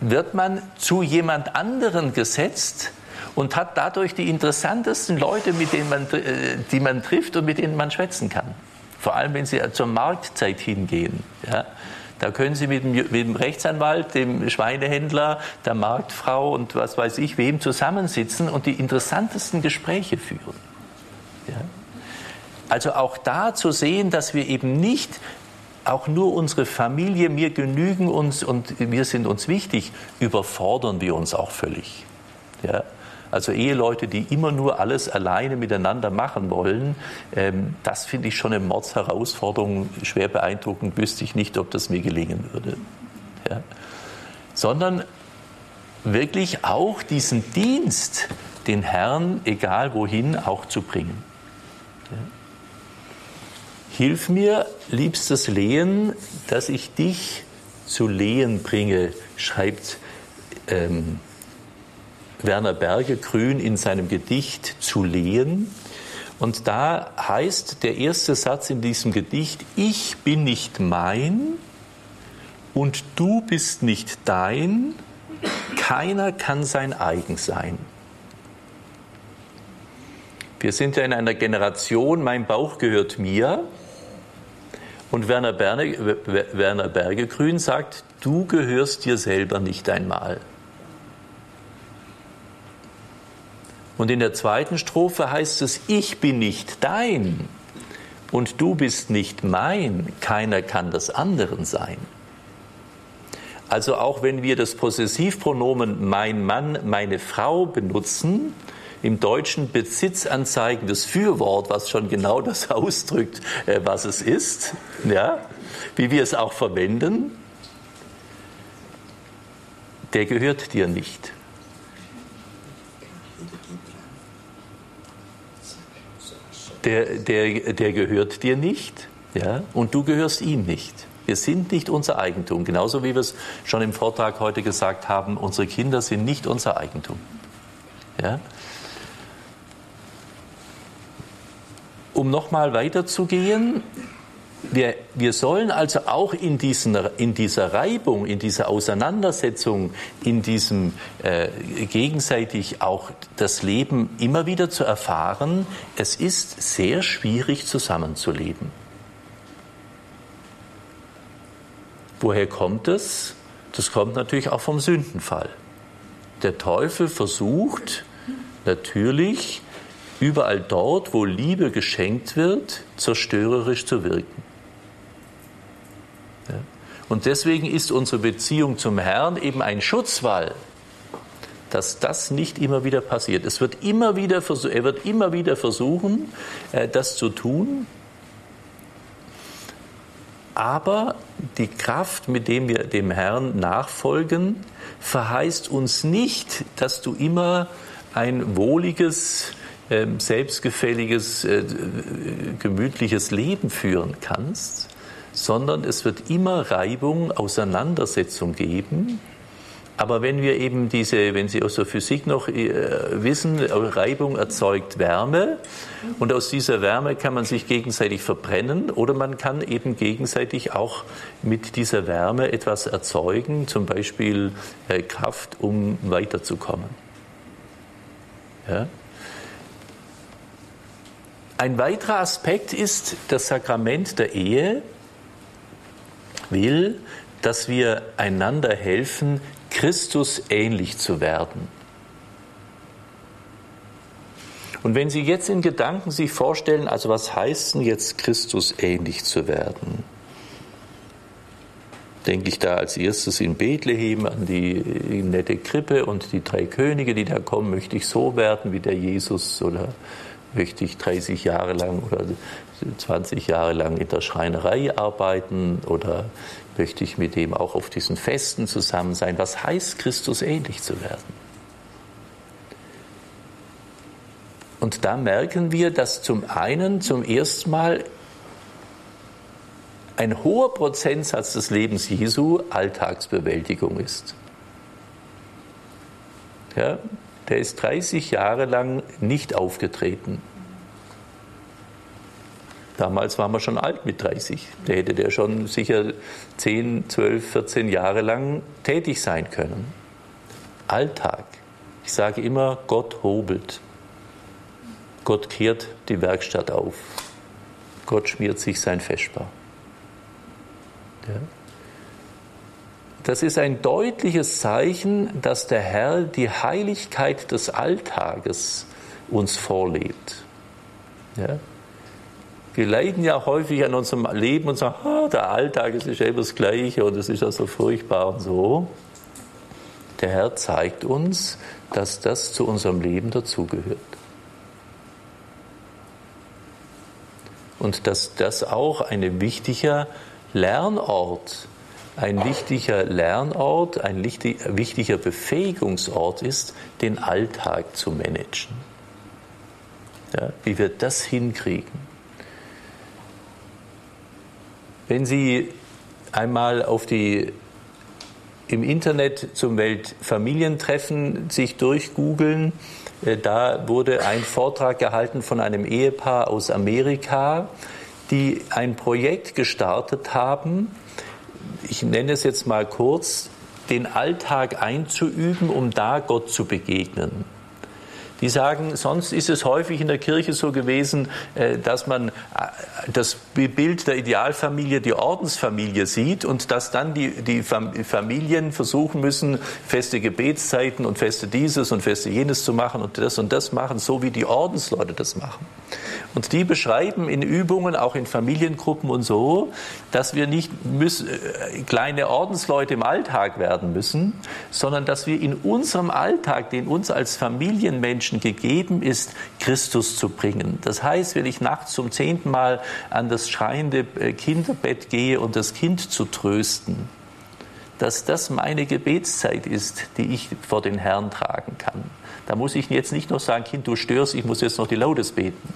wird man zu jemand anderen gesetzt und hat dadurch die interessantesten Leute, mit denen man, äh, die man trifft und mit denen man schwätzen kann. Vor allem, wenn Sie zur Marktzeit hingehen. Ja. Da können Sie mit dem, mit dem, Rechtsanwalt, dem Schweinehändler, der Marktfrau und was weiß ich wem zusammensitzen und die interessantesten Gespräche führen. Ja. Also auch da zu sehen, dass wir eben nicht auch nur unsere Familie, wir genügen uns und wir sind uns wichtig, überfordern wir uns auch völlig. Ja? Also Eheleute, die immer nur alles alleine miteinander machen wollen, ähm, das finde ich schon eine Mordsherausforderung, schwer beeindruckend, wüsste ich nicht, ob das mir gelingen würde. Ja? Sondern wirklich auch diesen Dienst, den Herrn, egal wohin, auch zu bringen. Ja? Hilf mir, liebstes Lehen, dass ich dich zu Lehen bringe, schreibt ähm, Werner Berge-Grün in seinem Gedicht zu Lehen. Und da heißt der erste Satz in diesem Gedicht, ich bin nicht mein und du bist nicht dein, keiner kann sein eigen sein. Wir sind ja in einer Generation, mein Bauch gehört mir, und Werner, Berne, Werner Bergegrün sagt, du gehörst dir selber nicht einmal. Und in der zweiten Strophe heißt es, ich bin nicht dein und du bist nicht mein, keiner kann das anderen sein. Also auch wenn wir das Possessivpronomen mein Mann, meine Frau benutzen, im Deutschen besitzanzeigendes Fürwort, was schon genau das ausdrückt, äh, was es ist, ja, wie wir es auch verwenden, der gehört dir nicht. Der, der, der gehört dir nicht, ja, und du gehörst ihm nicht. Wir sind nicht unser Eigentum, genauso wie wir es schon im Vortrag heute gesagt haben, unsere Kinder sind nicht unser Eigentum. Ja? um nochmal weiterzugehen, wir, wir sollen also auch in, diesen, in dieser Reibung, in dieser Auseinandersetzung, in diesem äh, gegenseitig auch das Leben immer wieder zu erfahren, es ist sehr schwierig zusammenzuleben. Woher kommt es? Das kommt natürlich auch vom Sündenfall. Der Teufel versucht natürlich überall dort, wo Liebe geschenkt wird, zerstörerisch zu wirken. Und deswegen ist unsere Beziehung zum Herrn eben ein Schutzwall, dass das nicht immer wieder passiert. Es wird immer wieder, er wird immer wieder versuchen, äh, das zu tun. Aber die Kraft, mit dem wir dem Herrn nachfolgen, verheißt uns nicht, dass du immer ein wohliges, ähm, selbstgefälliges, äh, gemütliches Leben führen kannst, sondern es wird immer Reibung, Auseinandersetzung geben, Aber wenn wir eben diese, wenn Sie aus der Physik noch äh, wissen, Reibung erzeugt Wärme und aus dieser Wärme kann man sich gegenseitig verbrennen oder man kann eben gegenseitig auch mit dieser Wärme etwas erzeugen, zum Beispiel äh, Kraft, um weiterzukommen. Ja? Ein weiterer Aspekt ist, das Sakrament der Ehe will, dass wir einander helfen, Christus ähnlich zu werden. Und wenn Sie jetzt in Gedanken sich vorstellen, also was heißt denn jetzt Christus ähnlich zu werden? Denke ich da als erstes in Bethlehem an die nette Krippe und die drei Könige, die da kommen, möchte ich so werden wie der Jesus oder möchte ich 30 Jahre lang oder 20 Jahre lang in der Schreinerei arbeiten oder möchte ich mit dem auch auf diesen Festen zusammen sein? Was heißt Christus ähnlich zu werden? Und da merken wir, dass zum einen zum ersten Mal ein hoher Prozentsatz des Lebens Jesu Alltagsbewältigung ist. Ja, der ist 30 Jahre lang nicht aufgetreten. Damals waren wir schon alt mit 30. Da hätte der schon sicher 10, 12, 14 Jahre lang tätig sein können. Alltag. Ich sage immer, Gott hobelt. Gott kehrt die Werkstatt auf. Gott schmiert sich sein Feschbar. Ja. Das ist ein deutliches Zeichen, dass der Herr die Heiligkeit des Alltages uns vorlebt. Ja. Wir leiden ja häufig an unserem Leben und sagen, ah, der Alltag ist ja immer das Gleiche und es ist ja so furchtbar und so. Der Herr zeigt uns, dass das zu unserem Leben dazugehört. Und dass das auch ein wichtiger Lernort, ein wichtiger Lernort, ein wichtiger Befähigungsort ist, den Alltag zu managen. Ja, wie wir das hinkriegen. Wenn Sie einmal auf die im Internet zum Weltfamilientreffen sich durchgoogeln, äh, da wurde ein Vortrag gehalten von einem Ehepaar aus Amerika, die ein Projekt gestartet haben. Ich nenne es jetzt mal kurz, den Alltag einzuüben, um da Gott zu begegnen die sagen, sonst ist es häufig in der Kirche so gewesen, äh, dass man äh, das Bild der Idealfamilie, die Ordensfamilie sieht und dass dann die, die Familien versuchen müssen, feste Gebetszeiten und feste dieses und feste jenes zu machen und das und das machen, so wie die Ordensleute das machen. Und die beschreiben in Übungen, auch in Familiengruppen und so, dass wir nicht müssen, äh, kleine Ordensleute im Alltag werden müssen, sondern dass wir in unserem Alltag, den uns als Familienmenschen gegeben ist, Christus zu bringen. Das heißt, wenn ich nachts zum zehnten Mal an das schreiende äh, Kinderbett gehe und das Kind zu trösten, dass das meine Gebetszeit ist, die ich vor den Herrn tragen kann. Da muss ich jetzt nicht noch sagen, Kind, du störst, ich muss jetzt noch die Lautes beten.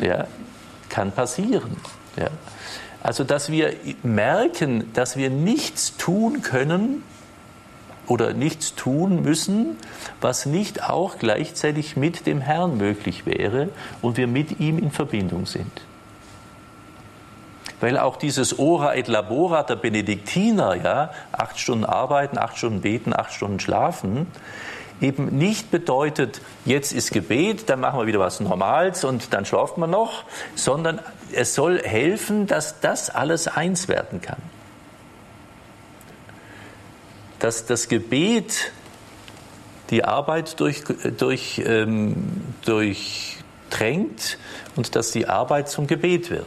Ja, kann passieren. Ja. Also, dass wir merken, dass wir nichts tun können oder nichts tun müssen, was nicht auch gleichzeitig mit dem Herrn möglich wäre und wir mit ihm in Verbindung sind. Weil auch dieses Ora et Labora der Benediktiner, ja, acht Stunden arbeiten, acht Stunden beten, acht Stunden schlafen, eben nicht bedeutet, jetzt ist Gebet, dann machen wir wieder was Normales und dann schlaft man noch, sondern es soll helfen, dass das alles eins werden kann. Dass das Gebet die Arbeit durch, durch, ähm, durchdrängt und dass die Arbeit zum Gebet wird.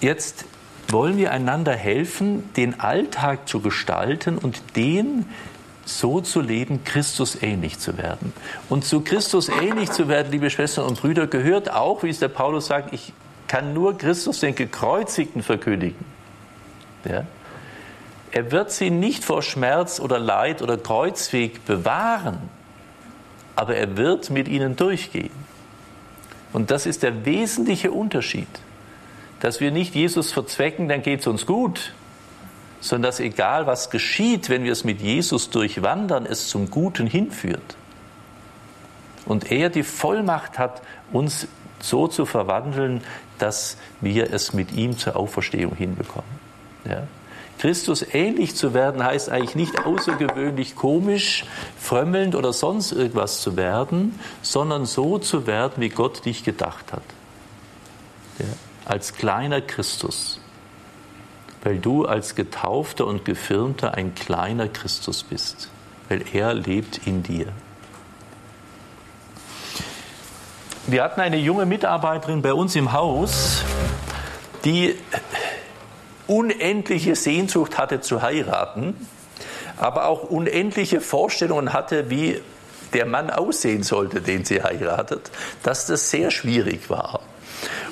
Jetzt wollen wir einander helfen, den Alltag zu gestalten und den so zu leben, Christus ähnlich zu werden. Und zu Christus ähnlich zu werden, liebe Schwestern und Brüder, gehört auch, wie es der Paulus sagt, ich kann nur Christus den Gekreuzigten verkündigen. Ja? Er wird sie nicht vor Schmerz oder Leid oder Kreuzweg bewahren, aber er wird mit ihnen durchgehen. Und das ist der wesentliche Unterschied dass wir nicht Jesus verzwecken, dann geht es uns gut, sondern dass egal was geschieht, wenn wir es mit Jesus durchwandern, es zum Guten hinführt. Und er die Vollmacht hat, uns so zu verwandeln, dass wir es mit ihm zur Auferstehung hinbekommen. Ja? Christus ähnlich zu werden heißt eigentlich nicht außergewöhnlich komisch, frömmelnd oder sonst irgendwas zu werden, sondern so zu werden, wie Gott dich gedacht hat. Ja? Als kleiner Christus. Weil du als Getaufter und Gefirmter ein kleiner Christus bist. Weil er lebt in dir. Wir hatten eine junge Mitarbeiterin bei uns im Haus, die unendliche Sehnsucht hatte zu heiraten, aber auch unendliche Vorstellungen hatte, wie der Mann aussehen sollte, den sie heiratet, dass das sehr schwierig war.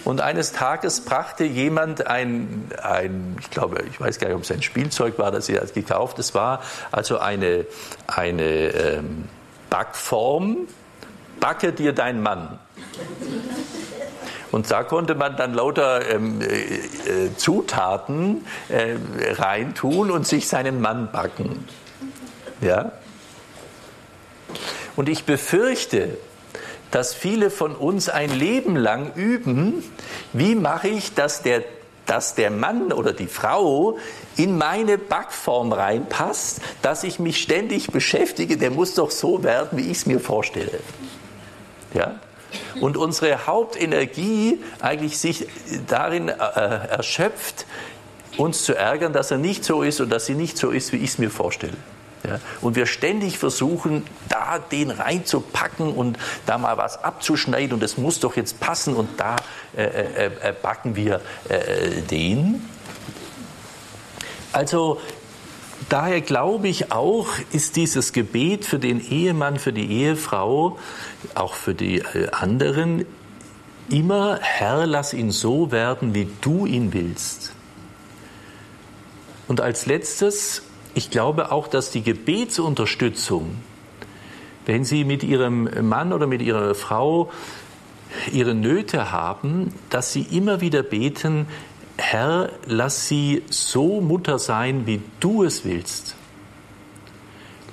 Und eines Tages brachte jemand ein, ein, ich glaube, ich weiß gar nicht, ob es ein Spielzeug war, das sie gekauft. Es war also eine, eine ähm, Backform, backe dir dein Mann. Und da konnte man dann lauter ähm, äh, äh, Zutaten äh, reintun und sich seinen Mann backen. Ja? Und ich befürchte, dass viele von uns ein Leben lang üben, wie mache ich, dass der, dass der Mann oder die Frau in meine Backform reinpasst, dass ich mich ständig beschäftige, der muss doch so werden, wie ich es mir vorstelle. Ja? Und unsere Hauptenergie eigentlich sich darin äh, erschöpft, uns zu ärgern, dass er nicht so ist und dass sie nicht so ist, wie ich es mir vorstelle. Ja, und wir ständig versuchen, da den reinzupacken und da mal was abzuschneiden und es muss doch jetzt passen und da äh, äh, äh backen wir äh, den. Also daher glaube ich auch, ist dieses Gebet für den Ehemann, für die Ehefrau, auch für die äh, anderen, immer, Herr, lass ihn so werden, wie du ihn willst. Und als letztes, ich glaube auch, dass die Gebetsunterstützung, wenn Sie mit Ihrem Mann oder mit Ihrer Frau ihre Nöte haben, dass Sie immer wieder beten, Herr, lass sie so Mutter sein, wie du es willst.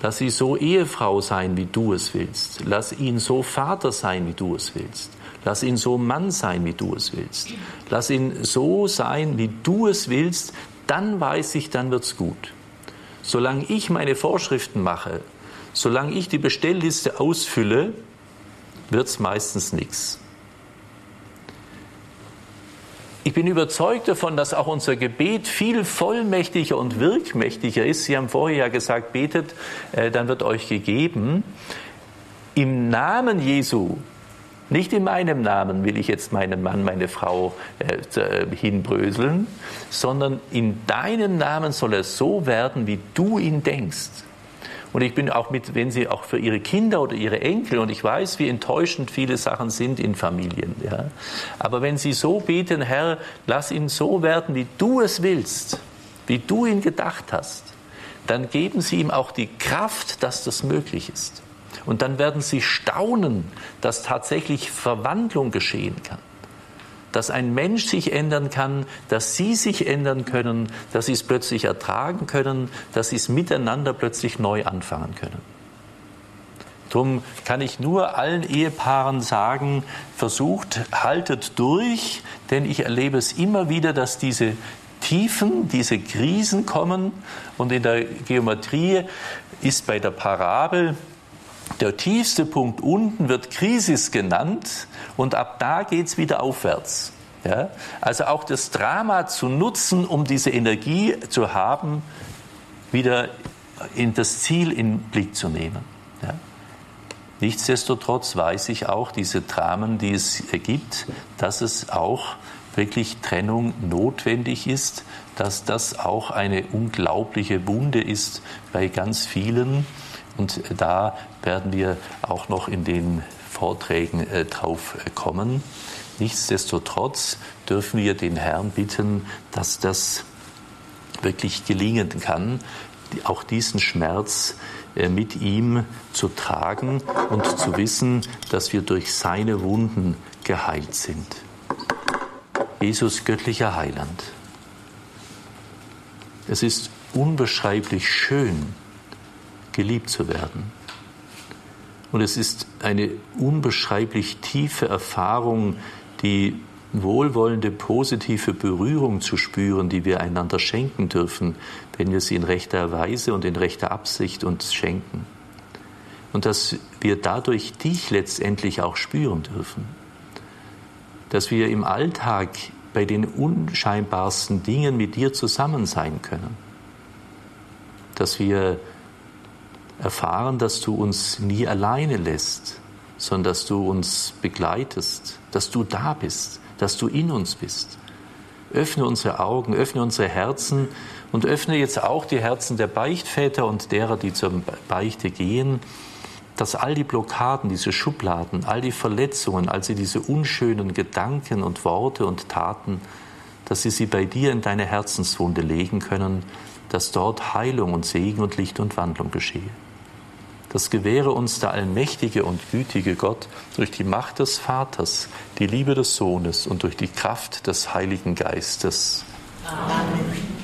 Lass sie so Ehefrau sein, wie du es willst. Lass ihn so Vater sein, wie du es willst. Lass ihn so Mann sein, wie du es willst. Lass ihn so sein, wie du es willst. Dann weiß ich, dann wird's gut. Solange ich meine Vorschriften mache, solange ich die Bestellliste ausfülle, wird's meistens nichts. Ich bin überzeugt davon, dass auch unser Gebet viel vollmächtiger und wirkmächtiger ist. Sie haben vorher ja gesagt, betet, äh, dann wird euch gegeben. Im Namen Jesu, nicht in meinem Namen will ich jetzt meinen Mann, meine Frau äh, äh hinbröseln, sondern in deinem Namen soll er so werden, wie du ihn denkst. Und ich bin auch mit, wenn Sie auch für Ihre Kinder oder Ihre Enkel, und ich weiß, wie enttäuschend viele Sachen sind in Familien, ja. Aber wenn Sie so beten, Herr, lass ihn so werden, wie du es willst, wie du ihn gedacht hast, dann geben Sie ihm auch die Kraft, dass das möglich ist. Und dann werden Sie staunen, dass tatsächlich Verwandlung geschehen kann dass ein Mensch sich ändern kann, dass sie sich ändern können, dass sie es plötzlich ertragen können, dass sie es miteinander plötzlich neu anfangen können. Darum kann ich nur allen Ehepaaren sagen, versucht, haltet durch, denn ich erlebe es immer wieder, dass diese Tiefen, diese Krisen kommen und in der Geometrie ist bei der Parabel der tiefste Punkt unten wird Krisis genannt und ab da geht es wieder aufwärts. Ja? Also auch das Drama zu nutzen, um diese Energie zu haben, wieder in das Ziel in Blick zu nehmen. Ja? Nichtsdestotrotz weiß ich auch, diese Dramen, die es gibt, dass es auch wirklich Trennung notwendig ist, dass das auch eine unglaubliche Wunde ist bei ganz vielen und da werden wir auch noch in den Vorträgen äh, drauf äh, kommen. Nichtsdestotrotz dürfen wir den Herrn bitten, dass das wirklich gelingen kann, auch diesen Schmerz äh, mit ihm zu tragen und zu wissen, dass wir durch seine Wunden geheilt sind. Jesus göttlicher Heiland. Es ist unbeschreiblich schön, geliebt zu werden. Und es ist eine unbeschreiblich tiefe Erfahrung, die wohlwollende, positive Berührung zu spüren, die wir einander schenken dürfen, wenn wir sie in rechter Weise und in rechter Absicht uns schenken. Und dass wir dadurch dich letztendlich auch spüren dürfen. Dass wir im Alltag bei den unscheinbarsten Dingen mit dir zusammen sein können. Dass wir erfahren, dass du uns nie alleine lässt, sondern dass du uns begleitest, dass du da bist, dass du in uns bist. Öffne unsere Augen, öffne unsere Herzen und öffne jetzt auch die Herzen der Beichtväter und derer, die zur Beichte gehen, dass all die Blockaden, diese Schubladen, all die Verletzungen, also diese unschönen Gedanken und Worte und Taten, dass sie sie bei dir in deine Herzenswunde legen können, dass dort Heilung und Segen und Licht und Wandlung geschehe. Das gewähre uns der allmächtige und gütige Gott durch die Macht des Vaters, die Liebe des Sohnes und durch die Kraft des Heiligen Geistes. Amen.